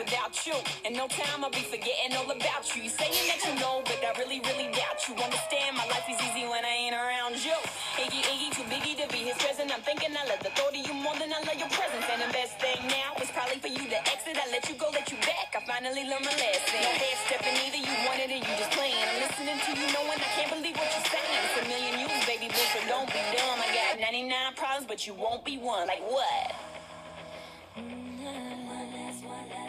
Without you, and no time, I'll be forgetting all about you. You saying that you know, but I really, really doubt you. Understand, my life is easy when I ain't around you. Iggy, Iggy, too biggie to be his present. I'm thinking I love the thought of you more than I love your presence. And the best thing now is probably for you to exit. I let you go, let you back. I finally learned my lesson. No head stepping either, you wanted it, you just playing. I'm listening to you, knowing I can't believe what you're saying. It's a million you, baby boo, so don't be dumb. I got 99 problems, but you won't be one. Like what? One last, one last